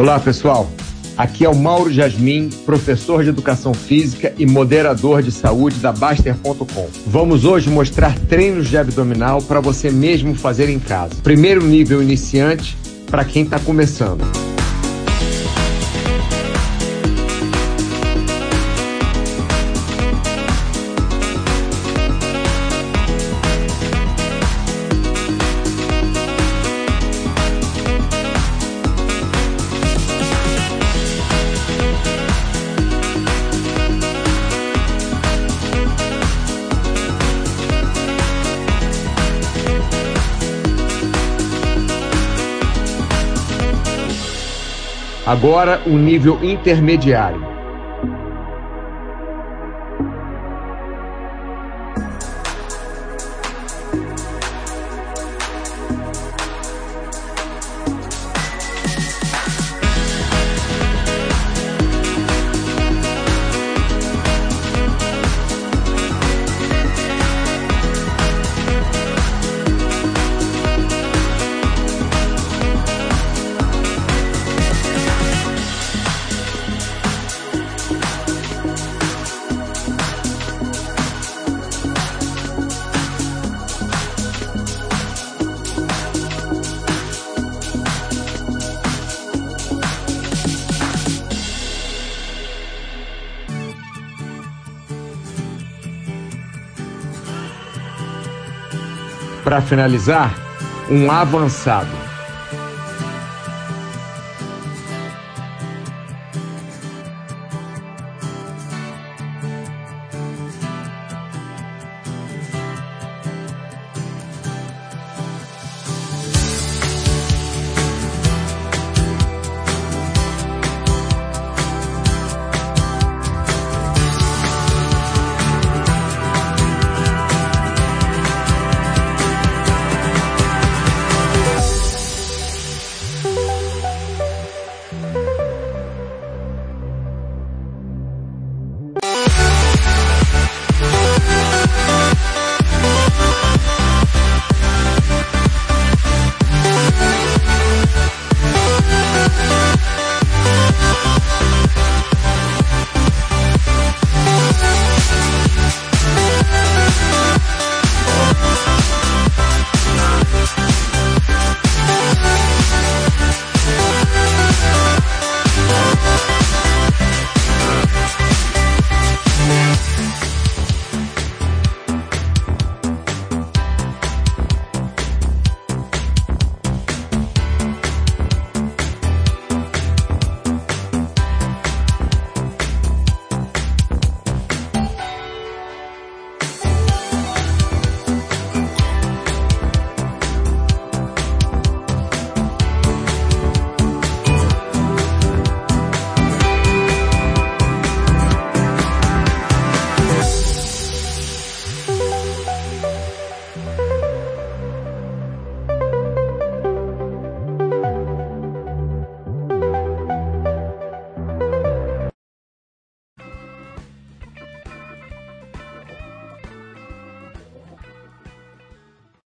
Olá, pessoal. Aqui é o Mauro Jasmin, professor de Educação Física e moderador de saúde da Baster.com. Vamos hoje mostrar treinos de abdominal para você mesmo fazer em casa. Primeiro nível iniciante para quem está começando. Agora, o um nível intermediário. Para finalizar, um avançado.